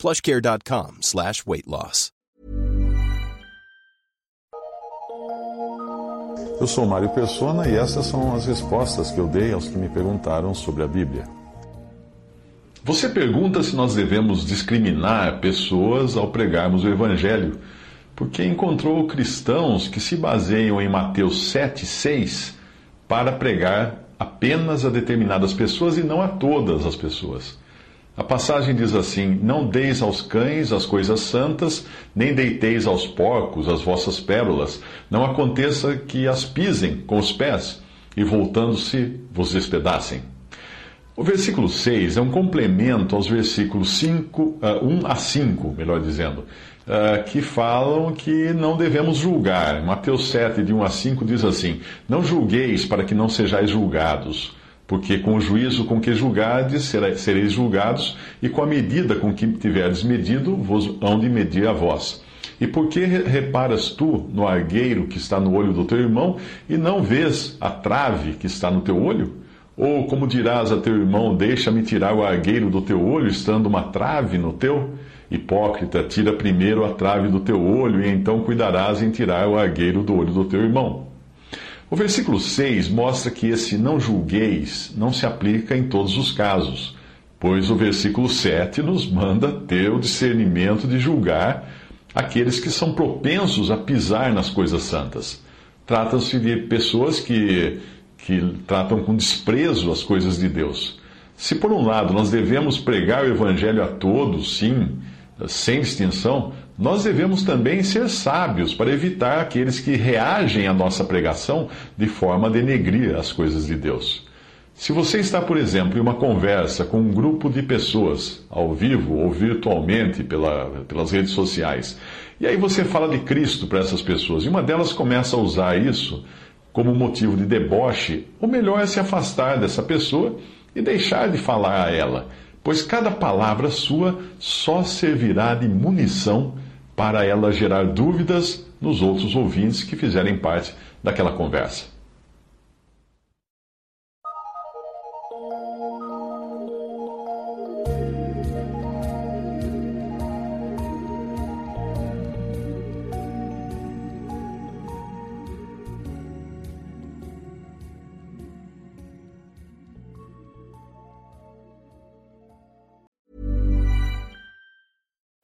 plushcare.com slash weight loss. Eu sou Mário Persona e essas são as respostas que eu dei aos que me perguntaram sobre a Bíblia. Você pergunta se nós devemos discriminar pessoas ao pregarmos o Evangelho, porque encontrou cristãos que se baseiam em Mateus 7, 6 para pregar apenas a determinadas pessoas e não a todas as pessoas. A passagem diz assim: Não deis aos cães as coisas santas, nem deiteis aos porcos as vossas pérolas, não aconteça que as pisem com os pés e, voltando-se, vos despedacem. O versículo 6 é um complemento aos versículos 5, uh, 1 a 5, melhor dizendo, uh, que falam que não devemos julgar. Mateus 7, de 1 a 5, diz assim: Não julgueis para que não sejais julgados porque com o juízo com que julgardes sereis julgados, e com a medida com que tiverdes medido, vos hão de medir a vós. E por que reparas tu no argueiro que está no olho do teu irmão, e não vês a trave que está no teu olho? Ou como dirás a teu irmão, deixa-me tirar o argueiro do teu olho, estando uma trave no teu? Hipócrita, tira primeiro a trave do teu olho, e então cuidarás em tirar o argueiro do olho do teu irmão. O versículo 6 mostra que esse não julgueis não se aplica em todos os casos, pois o versículo 7 nos manda ter o discernimento de julgar aqueles que são propensos a pisar nas coisas santas. Trata-se de pessoas que, que tratam com desprezo as coisas de Deus. Se, por um lado, nós devemos pregar o Evangelho a todos, sim, sem distinção, nós devemos também ser sábios para evitar aqueles que reagem à nossa pregação de forma a denegrir as coisas de Deus. Se você está, por exemplo, em uma conversa com um grupo de pessoas, ao vivo ou virtualmente pela, pelas redes sociais, e aí você fala de Cristo para essas pessoas, e uma delas começa a usar isso como motivo de deboche, o melhor é se afastar dessa pessoa e deixar de falar a ela, pois cada palavra sua só servirá de munição para ela gerar dúvidas nos outros ouvintes que fizerem parte daquela conversa.